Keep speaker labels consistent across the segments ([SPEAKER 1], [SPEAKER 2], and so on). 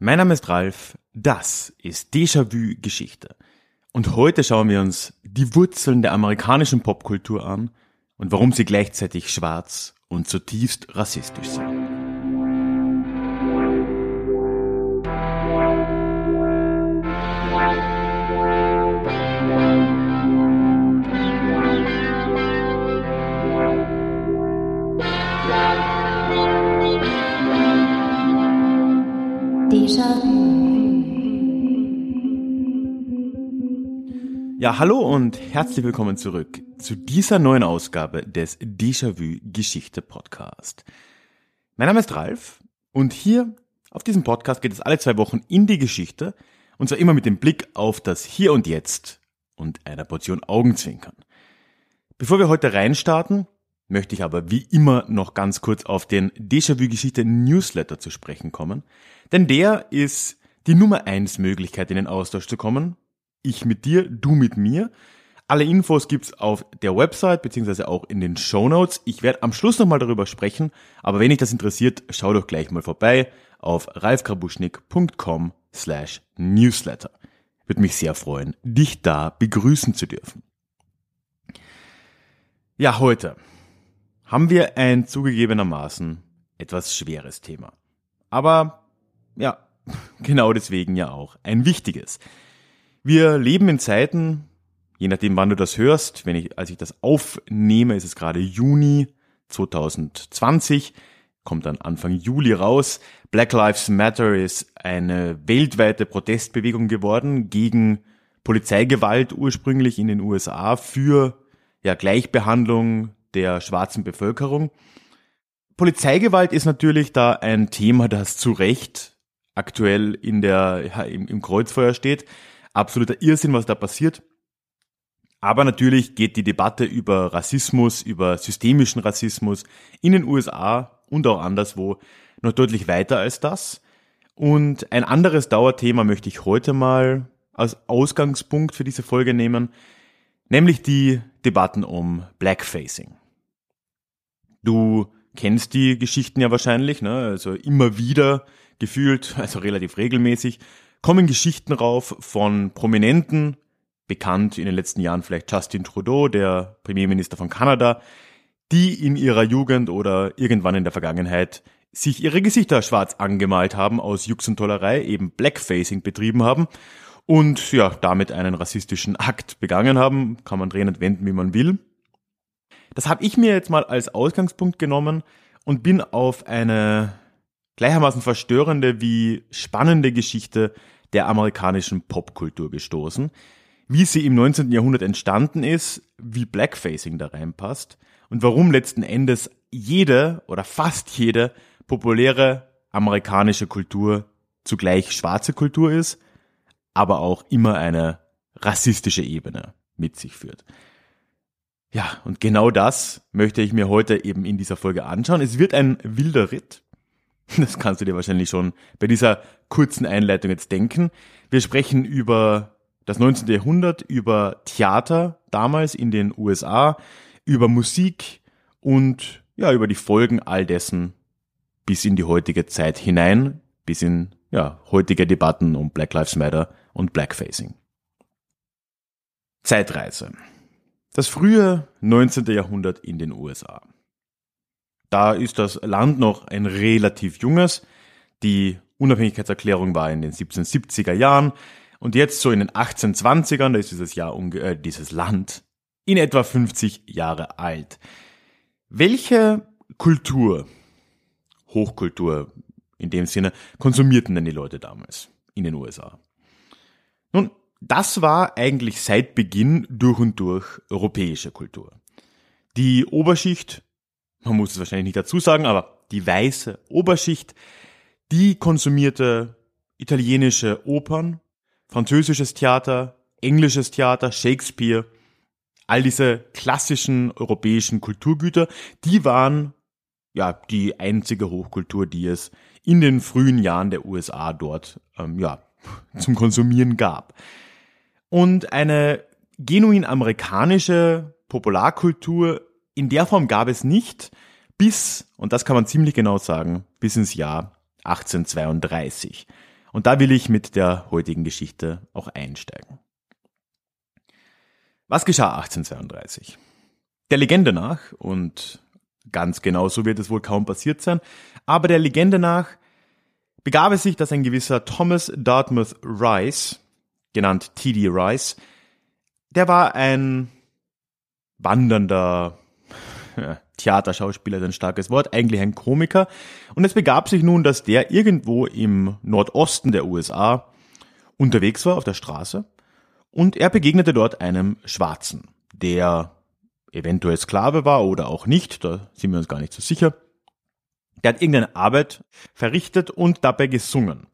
[SPEAKER 1] Mein Name ist Ralf, das ist Déjà-vu Geschichte. Und heute schauen wir uns die Wurzeln der amerikanischen Popkultur an und warum sie gleichzeitig schwarz und zutiefst rassistisch sind. Ja, hallo und herzlich willkommen zurück zu dieser neuen Ausgabe des Déjà-vu Geschichte Podcast. Mein Name ist Ralf und hier auf diesem Podcast geht es alle zwei Wochen in die Geschichte und zwar immer mit dem Blick auf das Hier und Jetzt und einer Portion Augenzwinkern. Bevor wir heute reinstarten, möchte ich aber wie immer noch ganz kurz auf den Déjà-vu Geschichte Newsletter zu sprechen kommen, denn der ist die Nummer eins Möglichkeit in den Austausch zu kommen ich mit dir, du mit mir. Alle Infos gibt's auf der Website beziehungsweise auch in den Show Notes. Ich werde am Schluss nochmal darüber sprechen, aber wenn dich das interessiert, schau doch gleich mal vorbei auf ralfkrabuschnik.com slash newsletter. Würde mich sehr freuen, dich da begrüßen zu dürfen. Ja, heute haben wir ein zugegebenermaßen etwas schweres Thema. Aber ja, genau deswegen ja auch ein wichtiges. Wir leben in Zeiten, je nachdem wann du das hörst, wenn ich, als ich das aufnehme, ist es gerade Juni 2020, kommt dann Anfang Juli raus. Black Lives Matter ist eine weltweite Protestbewegung geworden gegen Polizeigewalt ursprünglich in den USA für ja, Gleichbehandlung der schwarzen Bevölkerung. Polizeigewalt ist natürlich da ein Thema, das zu Recht aktuell in der, ja, im, im Kreuzfeuer steht absoluter Irrsinn, was da passiert. Aber natürlich geht die Debatte über Rassismus, über systemischen Rassismus in den USA und auch anderswo noch deutlich weiter als das. Und ein anderes Dauerthema möchte ich heute mal als Ausgangspunkt für diese Folge nehmen, nämlich die Debatten um Blackfacing. Du kennst die Geschichten ja wahrscheinlich, ne? also immer wieder gefühlt, also relativ regelmäßig, kommen Geschichten rauf von Prominenten, bekannt in den letzten Jahren vielleicht Justin Trudeau, der Premierminister von Kanada, die in ihrer Jugend oder irgendwann in der Vergangenheit sich ihre Gesichter schwarz angemalt haben aus Jux und Tollerei, eben Blackfacing betrieben haben und ja, damit einen rassistischen Akt begangen haben, kann man drehen und wenden, wie man will. Das habe ich mir jetzt mal als Ausgangspunkt genommen und bin auf eine gleichermaßen verstörende wie spannende Geschichte der amerikanischen Popkultur gestoßen, wie sie im 19. Jahrhundert entstanden ist, wie Blackfacing da reinpasst und warum letzten Endes jede oder fast jede populäre amerikanische Kultur zugleich schwarze Kultur ist, aber auch immer eine rassistische Ebene mit sich führt. Ja, und genau das möchte ich mir heute eben in dieser Folge anschauen. Es wird ein wilder Ritt. Das kannst du dir wahrscheinlich schon bei dieser kurzen Einleitung jetzt denken. Wir sprechen über das 19. Jahrhundert, über Theater damals in den USA, über Musik und ja, über die Folgen all dessen bis in die heutige Zeit hinein, bis in ja, heutige Debatten um Black Lives Matter und Blackfacing. Zeitreise. Das frühe 19. Jahrhundert in den USA. Da ist das Land noch ein relativ junges. Die Unabhängigkeitserklärung war in den 1770er Jahren und jetzt so in den 1820ern, da ist dieses Jahr äh, dieses Land in etwa 50 Jahre alt. Welche Kultur, Hochkultur in dem Sinne, konsumierten denn die Leute damals in den USA? Nun, das war eigentlich seit Beginn durch und durch europäische Kultur. Die Oberschicht man muss es wahrscheinlich nicht dazu sagen, aber die weiße Oberschicht, die konsumierte italienische Opern, französisches Theater, englisches Theater, Shakespeare, all diese klassischen europäischen Kulturgüter, die waren ja die einzige Hochkultur, die es in den frühen Jahren der USA dort ähm, ja zum Konsumieren gab. Und eine genuin amerikanische Popularkultur in der Form gab es nicht bis, und das kann man ziemlich genau sagen, bis ins Jahr 1832. Und da will ich mit der heutigen Geschichte auch einsteigen. Was geschah 1832? Der Legende nach, und ganz genau so wird es wohl kaum passiert sein, aber der Legende nach begab es sich, dass ein gewisser Thomas Dartmouth Rice, genannt T.D. Rice, der war ein wandernder Theaterschauspieler ist ein starkes Wort, eigentlich ein Komiker. Und es begab sich nun, dass der irgendwo im Nordosten der USA unterwegs war auf der Straße und er begegnete dort einem Schwarzen, der eventuell Sklave war oder auch nicht, da sind wir uns gar nicht so sicher. Der hat irgendeine Arbeit verrichtet und dabei gesungen.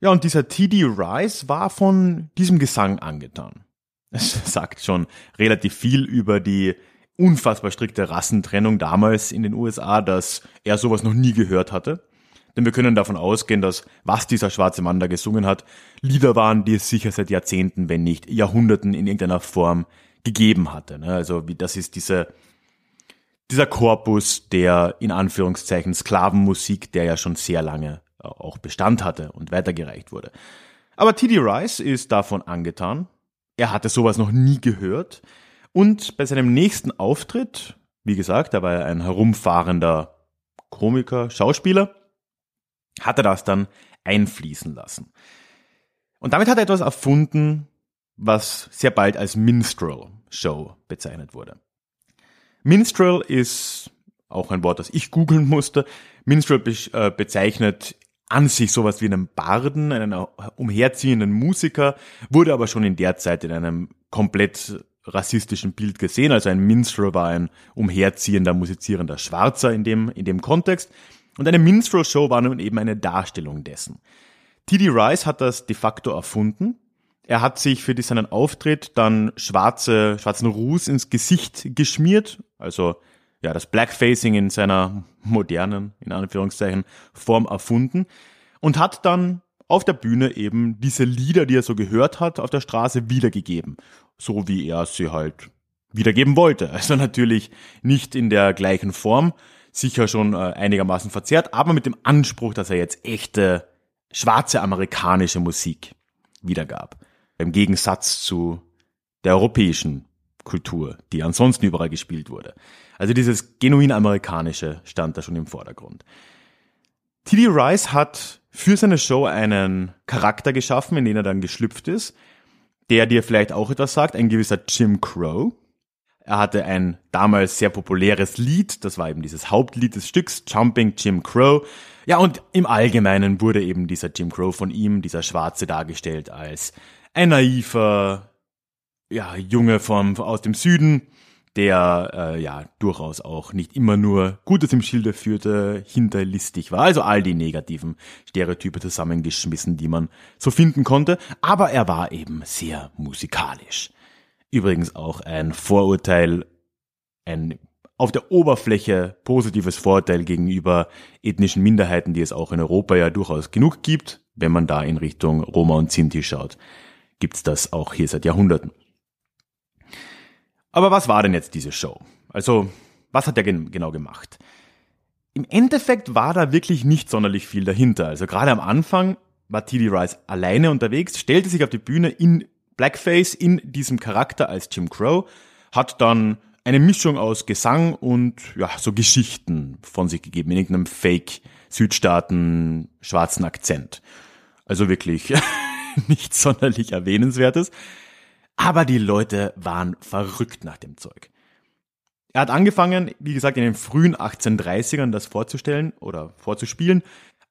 [SPEAKER 1] Ja, und dieser T.D. Rice war von diesem Gesang angetan. Es sagt schon relativ viel über die unfassbar strikte Rassentrennung damals in den USA, dass er sowas noch nie gehört hatte. Denn wir können davon ausgehen, dass was dieser schwarze Mann da gesungen hat, Lieder waren, die es sicher seit Jahrzehnten, wenn nicht Jahrhunderten in irgendeiner Form gegeben hatte. Ne? Also wie das ist diese, dieser Korpus der in Anführungszeichen Sklavenmusik, der ja schon sehr lange auch Bestand hatte und weitergereicht wurde. Aber T.D. Rice ist davon angetan. Er hatte sowas noch nie gehört. Und bei seinem nächsten Auftritt, wie gesagt, er war ja ein herumfahrender Komiker, Schauspieler, hat er das dann einfließen lassen. Und damit hat er etwas erfunden, was sehr bald als Minstrel Show bezeichnet wurde. Minstrel ist auch ein Wort, das ich googeln musste. Minstrel äh, bezeichnet an sich sowas wie einen Barden, einen umherziehenden Musiker, wurde aber schon in der Zeit in einem komplett rassistischen Bild gesehen. Also ein Minstrel war ein umherziehender, musizierender Schwarzer in dem, in dem Kontext. Und eine Minstrel-Show war nun eben eine Darstellung dessen. T.D. Rice hat das de facto erfunden. Er hat sich für seinen Auftritt dann schwarze, schwarzen Ruß ins Gesicht geschmiert, also ja, das Blackfacing in seiner modernen, in Anführungszeichen, Form erfunden und hat dann auf der Bühne eben diese Lieder, die er so gehört hat, auf der Straße wiedergegeben. So wie er sie halt wiedergeben wollte. Also natürlich nicht in der gleichen Form, sicher schon äh, einigermaßen verzerrt, aber mit dem Anspruch, dass er jetzt echte schwarze amerikanische Musik wiedergab. Im Gegensatz zu der europäischen Kultur, die ansonsten überall gespielt wurde. Also dieses genuin amerikanische stand da schon im Vordergrund. T.D. Rice hat für seine Show einen Charakter geschaffen, in den er dann geschlüpft ist, der dir vielleicht auch etwas sagt, ein gewisser Jim Crow. Er hatte ein damals sehr populäres Lied, das war eben dieses Hauptlied des Stücks, Jumping Jim Crow. Ja, und im Allgemeinen wurde eben dieser Jim Crow von ihm, dieser Schwarze, dargestellt als ein naiver, ja, Junge vom, aus dem Süden, der äh, ja durchaus auch nicht immer nur Gutes im Schilde führte, hinterlistig war. Also all die negativen Stereotype zusammengeschmissen, die man so finden konnte. Aber er war eben sehr musikalisch. Übrigens auch ein Vorurteil, ein auf der Oberfläche positives Vorurteil gegenüber ethnischen Minderheiten, die es auch in Europa ja durchaus genug gibt. Wenn man da in Richtung Roma und Sinti schaut, gibt's das auch hier seit Jahrhunderten. Aber was war denn jetzt diese Show? Also, was hat er gen genau gemacht? Im Endeffekt war da wirklich nicht sonderlich viel dahinter. Also gerade am Anfang war T.D. Rice alleine unterwegs, stellte sich auf die Bühne in Blackface, in diesem Charakter als Jim Crow, hat dann eine Mischung aus Gesang und ja, so Geschichten von sich gegeben, in irgendeinem Fake Südstaaten schwarzen Akzent. Also wirklich nichts sonderlich erwähnenswertes. Aber die Leute waren verrückt nach dem Zeug. Er hat angefangen, wie gesagt, in den frühen 1830ern das vorzustellen oder vorzuspielen,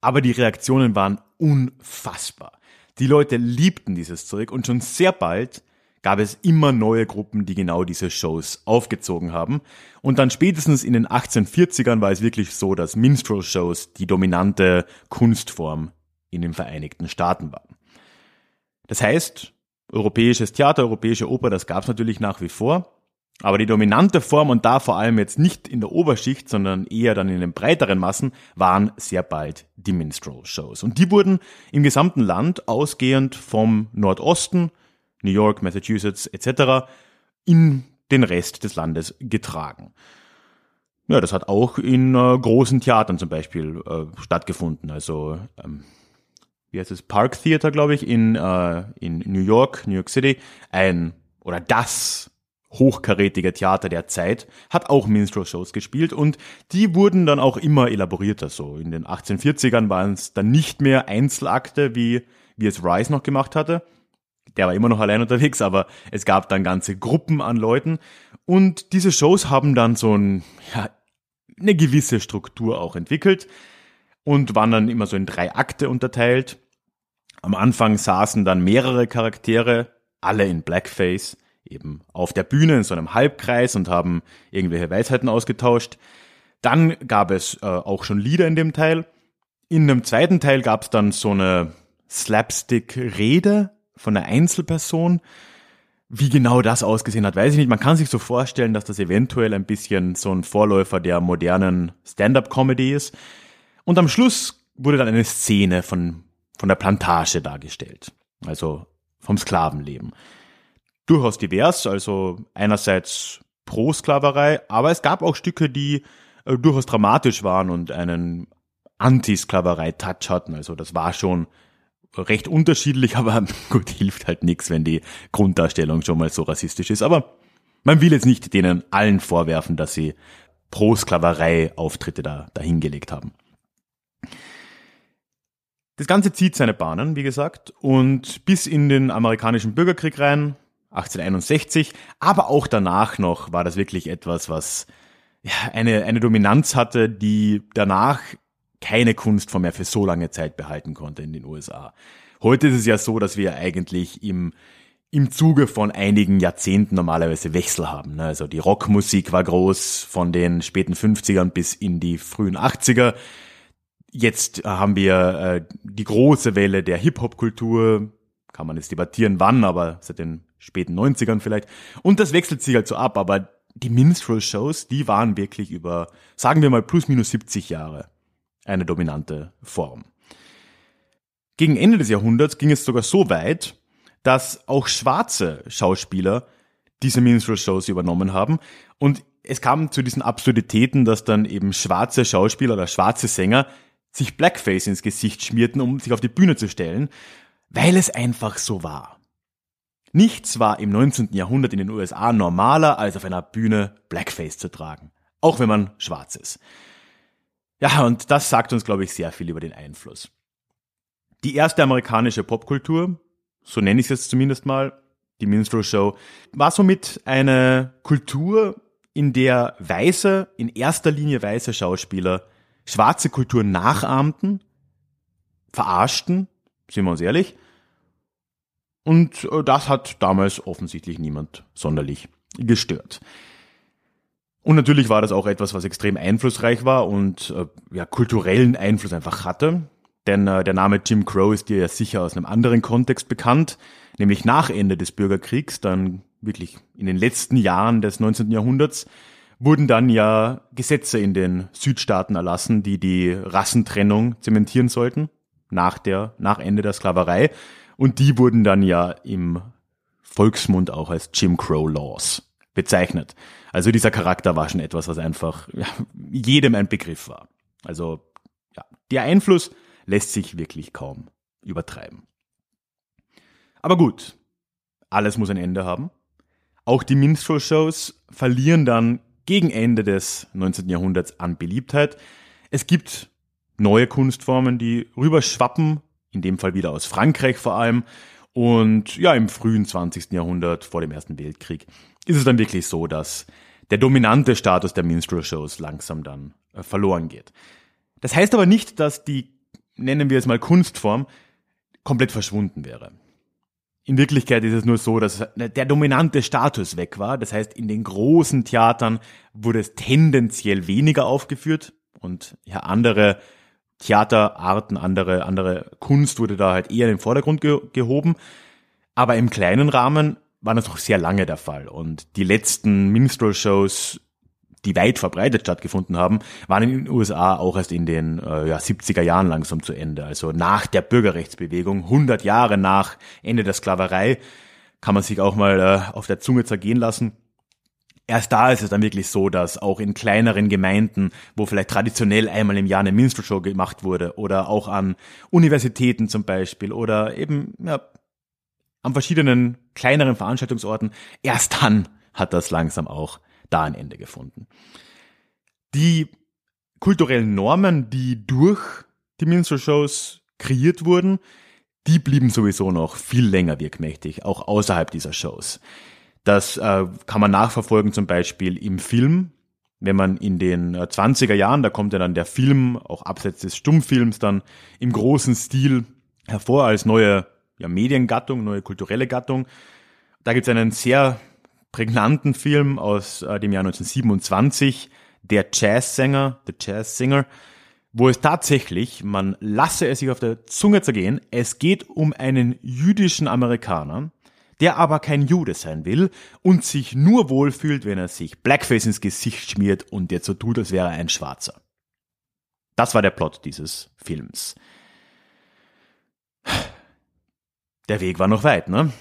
[SPEAKER 1] aber die Reaktionen waren unfassbar. Die Leute liebten dieses Zeug und schon sehr bald gab es immer neue Gruppen, die genau diese Shows aufgezogen haben. Und dann spätestens in den 1840ern war es wirklich so, dass Minstrel-Shows die dominante Kunstform in den Vereinigten Staaten waren. Das heißt, europäisches Theater, europäische Oper, das gab es natürlich nach wie vor. Aber die dominante Form und da vor allem jetzt nicht in der Oberschicht, sondern eher dann in den breiteren Massen, waren sehr bald die Minstrel-Shows. Und die wurden im gesamten Land ausgehend vom Nordosten, New York, Massachusetts etc., in den Rest des Landes getragen. Ja, das hat auch in äh, großen Theatern zum Beispiel äh, stattgefunden. Also ähm, wie heißt es, Park Theater, glaube ich, in, äh, in New York, New York City, ein oder das hochkarätige Theater der Zeit, hat auch Minstrel-Shows gespielt und die wurden dann auch immer elaborierter. So in den 1840ern waren es dann nicht mehr Einzelakte, wie, wie es Rice noch gemacht hatte. Der war immer noch allein unterwegs, aber es gab dann ganze Gruppen an Leuten und diese Shows haben dann so ein, ja, eine gewisse Struktur auch entwickelt und waren dann immer so in drei Akte unterteilt. Am Anfang saßen dann mehrere Charaktere, alle in Blackface, eben auf der Bühne in so einem Halbkreis und haben irgendwelche Weisheiten ausgetauscht. Dann gab es äh, auch schon Lieder in dem Teil. In einem zweiten Teil gab es dann so eine Slapstick-Rede von einer Einzelperson. Wie genau das ausgesehen hat, weiß ich nicht. Man kann sich so vorstellen, dass das eventuell ein bisschen so ein Vorläufer der modernen Stand-up-Comedy ist. Und am Schluss wurde dann eine Szene von, von der Plantage dargestellt. Also vom Sklavenleben durchaus divers, also einerseits pro Sklaverei, aber es gab auch Stücke, die äh, durchaus dramatisch waren und einen Anti-Sklaverei-Touch hatten. Also das war schon recht unterschiedlich, aber gut, hilft halt nichts, wenn die Grunddarstellung schon mal so rassistisch ist. Aber man will jetzt nicht denen allen vorwerfen, dass sie pro Sklaverei-Auftritte da, dahingelegt haben. Das Ganze zieht seine Bahnen, wie gesagt, und bis in den amerikanischen Bürgerkrieg rein 1861, aber auch danach noch war das wirklich etwas, was eine, eine Dominanz hatte, die danach keine Kunstform mehr für so lange Zeit behalten konnte in den USA. Heute ist es ja so, dass wir eigentlich im, im Zuge von einigen Jahrzehnten normalerweise Wechsel haben. Ne? Also die Rockmusik war groß von den späten 50ern bis in die frühen 80er. Jetzt haben wir äh, die große Welle der Hip-Hop-Kultur, kann man jetzt debattieren, wann, aber seit den späten 90ern vielleicht. Und das wechselt sich halt so ab, aber die Minstrel-Shows, die waren wirklich über, sagen wir mal, plus minus 70 Jahre eine dominante Form. Gegen Ende des Jahrhunderts ging es sogar so weit, dass auch schwarze Schauspieler diese Minstrel-Shows übernommen haben. Und es kam zu diesen Absurditäten, dass dann eben schwarze Schauspieler oder schwarze Sänger sich Blackface ins Gesicht schmierten, um sich auf die Bühne zu stellen, weil es einfach so war. Nichts war im 19. Jahrhundert in den USA normaler, als auf einer Bühne Blackface zu tragen. Auch wenn man schwarz ist. Ja, und das sagt uns, glaube ich, sehr viel über den Einfluss. Die erste amerikanische Popkultur, so nenne ich es jetzt zumindest mal, die Minstrel Show, war somit eine Kultur, in der weiße, in erster Linie weiße Schauspieler schwarze Kultur nachahmten, verarschten, sind wir uns ehrlich, und äh, das hat damals offensichtlich niemand sonderlich gestört. Und natürlich war das auch etwas, was extrem einflussreich war und äh, ja, kulturellen Einfluss einfach hatte. Denn äh, der Name Jim Crow ist dir ja sicher aus einem anderen Kontext bekannt, nämlich nach Ende des Bürgerkriegs, dann wirklich in den letzten Jahren des 19. Jahrhunderts, wurden dann ja Gesetze in den Südstaaten erlassen, die die Rassentrennung zementieren sollten, nach der, nach Ende der Sklaverei. Und die wurden dann ja im Volksmund auch als Jim Crow Laws bezeichnet. Also dieser Charakter war schon etwas, was einfach jedem ein Begriff war. Also ja, der Einfluss lässt sich wirklich kaum übertreiben. Aber gut, alles muss ein Ende haben. Auch die Minstrel-Shows verlieren dann gegen Ende des 19. Jahrhunderts an Beliebtheit. Es gibt neue Kunstformen, die rüberschwappen in dem Fall wieder aus Frankreich vor allem. Und ja, im frühen 20. Jahrhundert, vor dem Ersten Weltkrieg, ist es dann wirklich so, dass der dominante Status der Minstrel-Shows langsam dann äh, verloren geht. Das heißt aber nicht, dass die, nennen wir es mal Kunstform, komplett verschwunden wäre. In Wirklichkeit ist es nur so, dass der dominante Status weg war. Das heißt, in den großen Theatern wurde es tendenziell weniger aufgeführt und ja, andere Theaterarten, andere, andere Kunst wurde da halt eher in den Vordergrund ge gehoben. Aber im kleinen Rahmen war das noch sehr lange der Fall. Und die letzten Minstrel-Shows, die weit verbreitet stattgefunden haben, waren in den USA auch erst in den äh, ja, 70er Jahren langsam zu Ende. Also nach der Bürgerrechtsbewegung, 100 Jahre nach Ende der Sklaverei, kann man sich auch mal äh, auf der Zunge zergehen lassen. Erst da ist es dann wirklich so, dass auch in kleineren Gemeinden, wo vielleicht traditionell einmal im Jahr eine Minstrel-Show gemacht wurde, oder auch an Universitäten zum Beispiel, oder eben ja, an verschiedenen kleineren Veranstaltungsorten, erst dann hat das langsam auch da ein Ende gefunden. Die kulturellen Normen, die durch die Minstrel-Shows kreiert wurden, die blieben sowieso noch viel länger wirkmächtig, auch außerhalb dieser Shows. Das äh, kann man nachverfolgen zum Beispiel im Film. Wenn man in den 20er äh, Jahren, da kommt ja dann der Film, auch abseits des Stummfilms, dann im großen Stil hervor als neue ja, Mediengattung, neue kulturelle Gattung. Da gibt es einen sehr prägnanten Film aus äh, dem Jahr 1927, Der Jazzsänger, The Jazz Singer, wo es tatsächlich, man lasse es sich auf der Zunge zergehen, es geht um einen jüdischen Amerikaner, der aber kein Jude sein will und sich nur wohlfühlt, wenn er sich Blackface ins Gesicht schmiert und jetzt so tut, als wäre er ein Schwarzer. Das war der Plot dieses Films. Der Weg war noch weit, ne?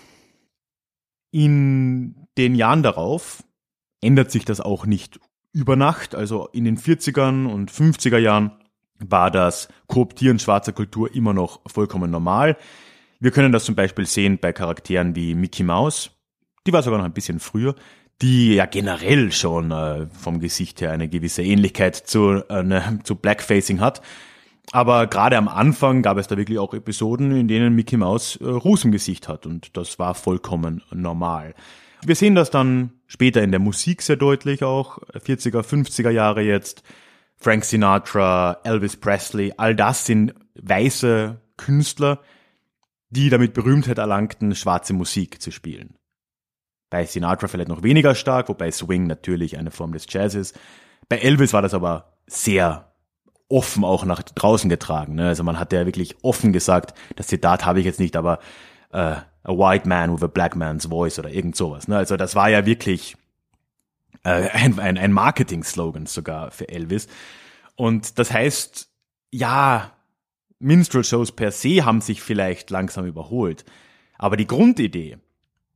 [SPEAKER 1] In den Jahren darauf ändert sich das auch nicht über Nacht. Also in den 40ern und 50er Jahren war das Kooptieren schwarzer Kultur immer noch vollkommen normal. Wir können das zum Beispiel sehen bei Charakteren wie Mickey Mouse, die war sogar noch ein bisschen früher, die ja generell schon äh, vom Gesicht her eine gewisse Ähnlichkeit zu, äh, ne, zu Blackfacing hat. Aber gerade am Anfang gab es da wirklich auch Episoden, in denen Mickey Mouse äh, Ruß im Gesicht hat und das war vollkommen normal. Wir sehen das dann später in der Musik sehr deutlich auch, 40er, 50er Jahre jetzt. Frank Sinatra, Elvis Presley, all das sind weiße Künstler, die damit Berühmtheit erlangten, schwarze Musik zu spielen. Bei Sinatra vielleicht noch weniger stark, wobei Swing natürlich eine Form des Jazz ist. Bei Elvis war das aber sehr offen auch nach draußen getragen. Ne? Also man hat ja wirklich offen gesagt, das Zitat habe ich jetzt nicht, aber äh, a white man with a black man's voice oder irgend sowas. Ne? Also das war ja wirklich äh, ein, ein, ein Marketing-Slogan sogar für Elvis. Und das heißt, ja, Minstrel-Shows per se haben sich vielleicht langsam überholt. Aber die Grundidee,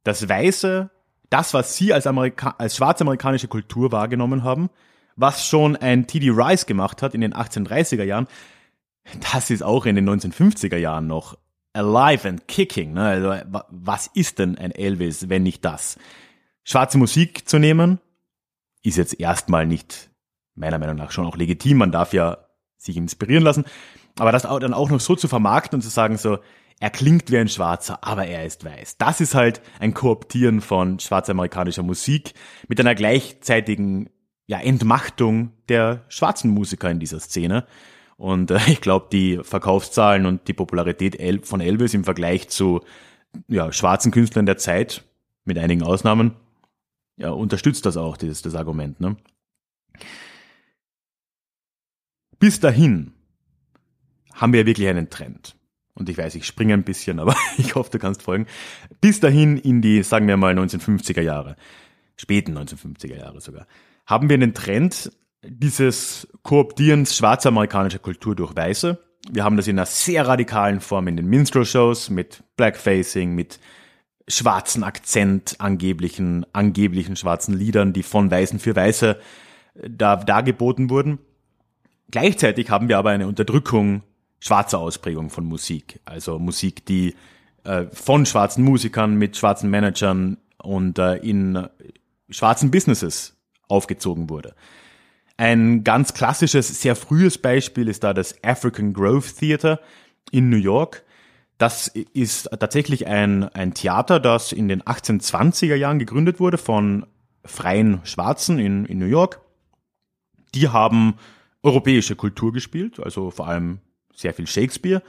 [SPEAKER 1] das Weiße, das, was sie als, Amerika als schwarzamerikanische Kultur wahrgenommen haben, was schon ein T.D. Rice gemacht hat in den 1830er Jahren, das ist auch in den 1950er Jahren noch alive and kicking. Ne? Also, was ist denn ein Elvis, wenn nicht das? Schwarze Musik zu nehmen, ist jetzt erstmal nicht, meiner Meinung nach, schon auch legitim. Man darf ja sich inspirieren lassen. Aber das dann auch noch so zu vermarkten und zu sagen so, er klingt wie ein Schwarzer, aber er ist weiß. Das ist halt ein Kooptieren von schwarzamerikanischer Musik mit einer gleichzeitigen ja, Entmachtung der schwarzen Musiker in dieser Szene. Und äh, ich glaube, die Verkaufszahlen und die Popularität von Elvis im Vergleich zu ja, schwarzen Künstlern der Zeit, mit einigen Ausnahmen, ja, unterstützt das auch, dieses, das Argument. Ne? Bis dahin haben wir wirklich einen Trend. Und ich weiß, ich springe ein bisschen, aber ich hoffe, du kannst folgen. Bis dahin in die, sagen wir mal, 1950er Jahre, späten 1950er Jahre sogar, haben wir einen Trend dieses Kooptierens schwarzamerikanischer Kultur durch Weiße. Wir haben das in einer sehr radikalen Form in den Minstrel-Shows mit Blackfacing, mit schwarzen Akzent, angeblichen, angeblichen schwarzen Liedern, die von Weißen für Weiße äh, da dargeboten wurden. Gleichzeitig haben wir aber eine Unterdrückung schwarzer Ausprägung von Musik. Also Musik, die äh, von schwarzen Musikern mit schwarzen Managern und äh, in schwarzen Businesses aufgezogen wurde. Ein ganz klassisches, sehr frühes Beispiel ist da das African Grove Theater in New York. Das ist tatsächlich ein, ein Theater, das in den 1820er Jahren gegründet wurde von freien Schwarzen in, in New York. Die haben europäische Kultur gespielt, also vor allem sehr viel Shakespeare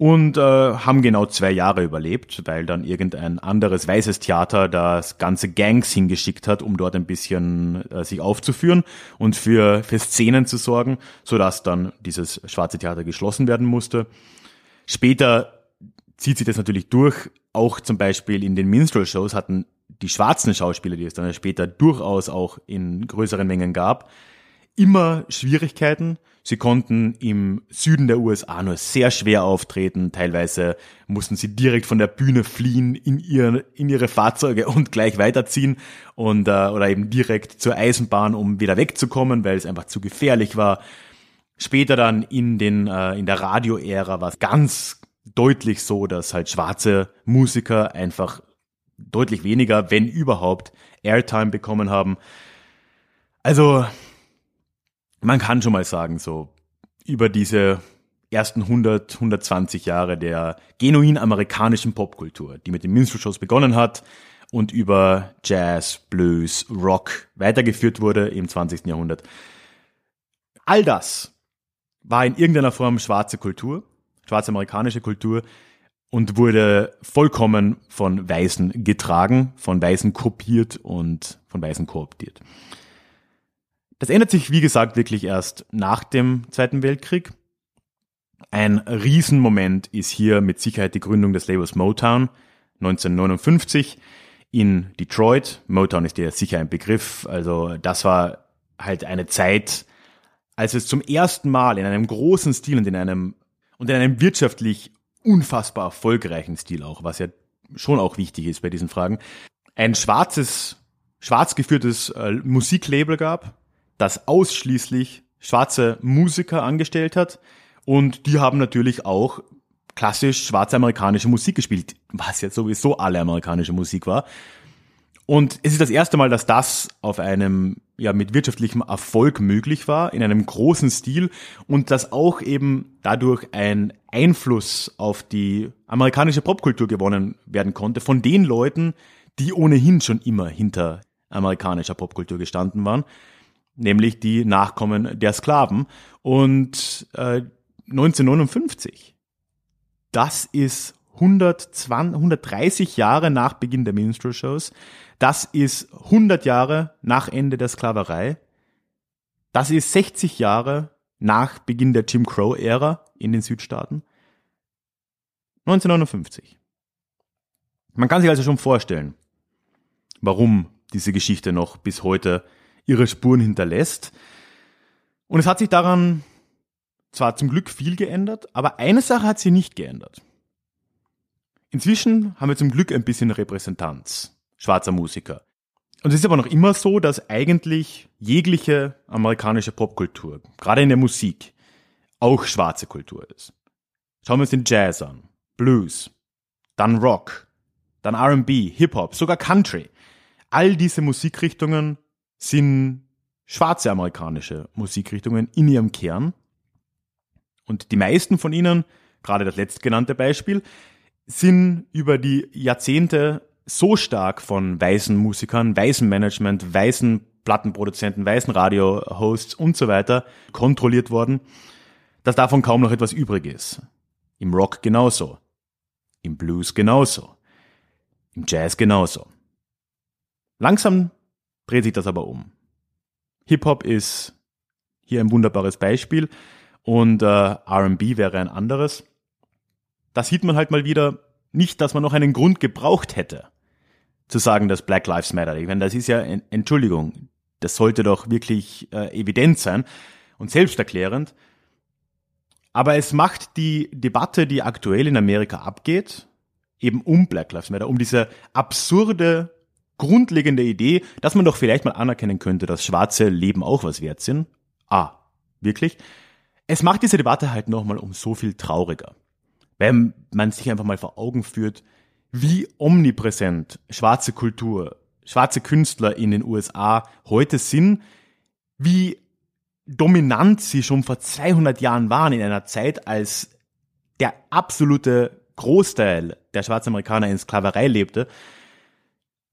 [SPEAKER 1] und äh, haben genau zwei Jahre überlebt, weil dann irgendein anderes weißes Theater das ganze Gangs hingeschickt hat, um dort ein bisschen äh, sich aufzuführen und für, für Szenen zu sorgen, sodass dann dieses schwarze Theater geschlossen werden musste. Später zieht sich das natürlich durch. Auch zum Beispiel in den Minstrel-Shows hatten die schwarzen Schauspieler, die es dann später durchaus auch in größeren Mengen gab, immer Schwierigkeiten. Sie konnten im Süden der USA nur sehr schwer auftreten. Teilweise mussten sie direkt von der Bühne fliehen in, ihr, in ihre Fahrzeuge und gleich weiterziehen und äh, oder eben direkt zur Eisenbahn, um wieder wegzukommen, weil es einfach zu gefährlich war. Später dann in den äh, in der Radioära war es ganz deutlich so, dass halt schwarze Musiker einfach deutlich weniger, wenn überhaupt, Airtime bekommen haben. Also man kann schon mal sagen, so über diese ersten 100, 120 Jahre der genuin amerikanischen Popkultur, die mit den Minstrel-Shows begonnen hat und über Jazz, Blues, Rock weitergeführt wurde im 20. Jahrhundert. All das war in irgendeiner Form schwarze Kultur, schwarze amerikanische Kultur und wurde vollkommen von Weißen getragen, von Weißen kopiert und von Weißen kooptiert. Das ändert sich, wie gesagt, wirklich erst nach dem Zweiten Weltkrieg. Ein Riesenmoment ist hier mit Sicherheit die Gründung des Labels Motown 1959 in Detroit. Motown ist dir sicher ein Begriff. Also das war halt eine Zeit, als es zum ersten Mal in einem großen Stil und in einem und in einem wirtschaftlich unfassbar erfolgreichen Stil auch, was ja schon auch wichtig ist bei diesen Fragen, ein schwarzes, schwarz geführtes äh, Musiklabel gab, das ausschließlich schwarze Musiker angestellt hat. Und die haben natürlich auch klassisch schwarze amerikanische Musik gespielt, was jetzt sowieso alle amerikanische Musik war. Und es ist das erste Mal, dass das auf einem, ja, mit wirtschaftlichem Erfolg möglich war, in einem großen Stil und dass auch eben dadurch ein Einfluss auf die amerikanische Popkultur gewonnen werden konnte von den Leuten, die ohnehin schon immer hinter amerikanischer Popkultur gestanden waren nämlich die Nachkommen der Sklaven. Und äh, 1959, das ist 120, 130 Jahre nach Beginn der Minstrel Shows, das ist 100 Jahre nach Ende der Sklaverei, das ist 60 Jahre nach Beginn der Jim Crow-Ära in den Südstaaten. 1959. Man kann sich also schon vorstellen, warum diese Geschichte noch bis heute ihre Spuren hinterlässt. Und es hat sich daran zwar zum Glück viel geändert, aber eine Sache hat sie nicht geändert. Inzwischen haben wir zum Glück ein bisschen Repräsentanz schwarzer Musiker. Und es ist aber noch immer so, dass eigentlich jegliche amerikanische Popkultur, gerade in der Musik, auch schwarze Kultur ist. Schauen wir uns den Jazz an, Blues, dann Rock, dann RB, Hip-Hop, sogar Country. All diese Musikrichtungen sind schwarze amerikanische Musikrichtungen in ihrem Kern. Und die meisten von ihnen, gerade das letztgenannte Beispiel, sind über die Jahrzehnte so stark von weißen Musikern, weißen Management, weißen Plattenproduzenten, weißen Radiohosts und so weiter kontrolliert worden, dass davon kaum noch etwas übrig ist. Im Rock genauso. Im Blues genauso. Im Jazz genauso. Langsam dreht sich das aber um. Hip-Hop ist hier ein wunderbares Beispiel und äh, RB wäre ein anderes. Da sieht man halt mal wieder nicht, dass man noch einen Grund gebraucht hätte, zu sagen, dass Black Lives Matter. Ich meine, das ist ja, Entschuldigung, das sollte doch wirklich äh, evident sein und selbsterklärend. Aber es macht die Debatte, die aktuell in Amerika abgeht, eben um Black Lives Matter, um diese absurde grundlegende Idee, dass man doch vielleicht mal anerkennen könnte, dass schwarze Leben auch was wert sind. Ah, wirklich? Es macht diese Debatte halt nochmal um so viel trauriger. Wenn man sich einfach mal vor Augen führt, wie omnipräsent schwarze Kultur, schwarze Künstler in den USA heute sind, wie dominant sie schon vor 200 Jahren waren in einer Zeit, als der absolute Großteil der Schwarzamerikaner in Sklaverei lebte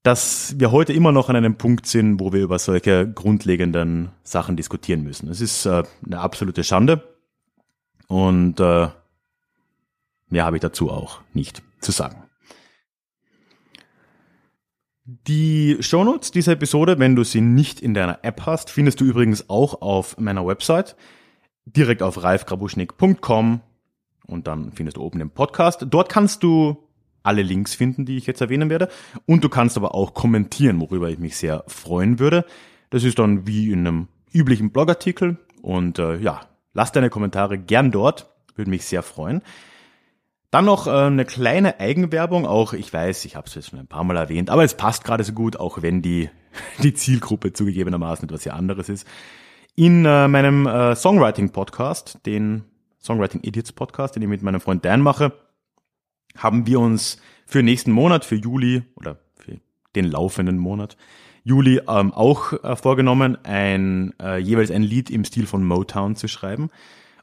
[SPEAKER 1] dass wir heute immer noch an einem Punkt sind, wo wir über solche grundlegenden Sachen diskutieren müssen. Es ist äh, eine absolute Schande und äh, mehr habe ich dazu auch nicht zu sagen. Die Shownotes dieser Episode, wenn du sie nicht in deiner App hast, findest du übrigens auch auf meiner Website, direkt auf ralfgrabuschnik.com und dann findest du oben den Podcast. Dort kannst du alle Links finden, die ich jetzt erwähnen werde. Und du kannst aber auch kommentieren, worüber ich mich sehr freuen würde. Das ist dann wie in einem üblichen Blogartikel und äh, ja, lass deine Kommentare gern dort, würde mich sehr freuen. Dann noch äh, eine kleine Eigenwerbung, auch ich weiß, ich habe es jetzt schon ein paar Mal erwähnt, aber es passt gerade so gut, auch wenn die, die Zielgruppe zugegebenermaßen etwas sehr anderes ist. In äh, meinem äh, Songwriting-Podcast, den Songwriting Idiots Podcast, den ich mit meinem Freund Dan mache, haben wir uns für nächsten Monat, für Juli oder für den laufenden Monat, Juli ähm, auch äh, vorgenommen, ein äh, jeweils ein Lied im Stil von Motown zu schreiben.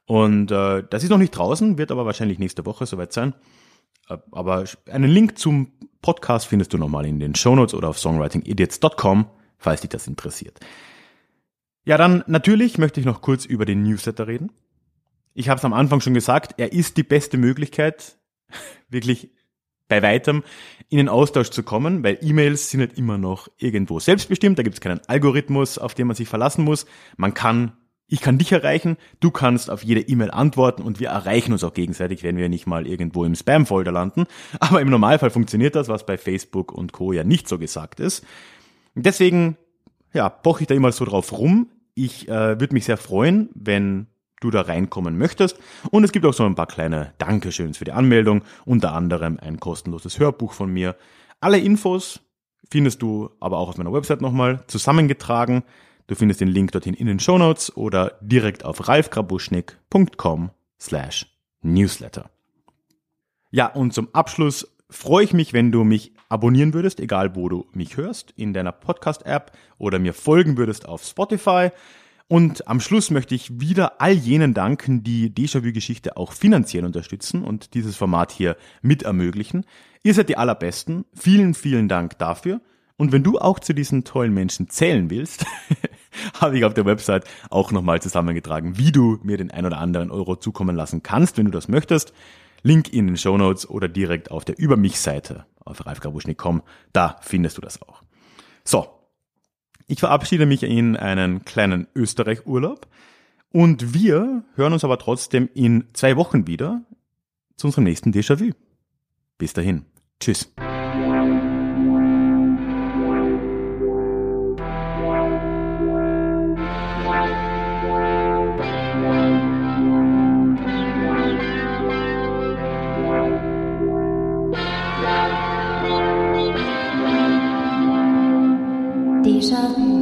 [SPEAKER 1] Und äh, das ist noch nicht draußen, wird aber wahrscheinlich nächste Woche soweit sein. Äh, aber einen Link zum Podcast findest du nochmal in den Shownotes oder auf songwritingidiots.com, falls dich das interessiert. Ja, dann natürlich möchte ich noch kurz über den Newsletter reden. Ich habe es am Anfang schon gesagt, er ist die beste Möglichkeit, wirklich bei weitem in den Austausch zu kommen, weil E-Mails sind nicht immer noch irgendwo selbstbestimmt, da gibt es keinen Algorithmus, auf den man sich verlassen muss. Man kann ich kann dich erreichen, du kannst auf jede E-Mail antworten und wir erreichen uns auch gegenseitig, wenn wir nicht mal irgendwo im Spam-Folder landen. Aber im Normalfall funktioniert das, was bei Facebook und Co. ja nicht so gesagt ist. Deswegen, ja, poche ich da immer so drauf rum. Ich äh, würde mich sehr freuen, wenn du da reinkommen möchtest. Und es gibt auch so ein paar kleine Dankeschöns für die Anmeldung, unter anderem ein kostenloses Hörbuch von mir. Alle Infos findest du aber auch auf meiner Website nochmal zusammengetragen. Du findest den Link dorthin in den Show Notes oder direkt auf ralfgrabuschnick.com slash newsletter. Ja, und zum Abschluss freue ich mich, wenn du mich abonnieren würdest, egal wo du mich hörst, in deiner Podcast-App oder mir folgen würdest auf Spotify. Und am Schluss möchte ich wieder all jenen danken, die Déjà-vu-Geschichte auch finanziell unterstützen und dieses Format hier mit ermöglichen. Ihr seid die allerbesten. Vielen, vielen Dank dafür. Und wenn du auch zu diesen tollen Menschen zählen willst, habe ich auf der Website auch nochmal zusammengetragen, wie du mir den ein oder anderen Euro zukommen lassen kannst, wenn du das möchtest. Link in den Show Notes oder direkt auf der Über mich Seite auf ralfgabuschnick.com. Da findest du das auch. So. Ich verabschiede mich in einen kleinen Österreich-Urlaub und wir hören uns aber trotzdem in zwei Wochen wieder zu unserem nächsten Déjà-vu. Bis dahin. Tschüss.
[SPEAKER 2] 你！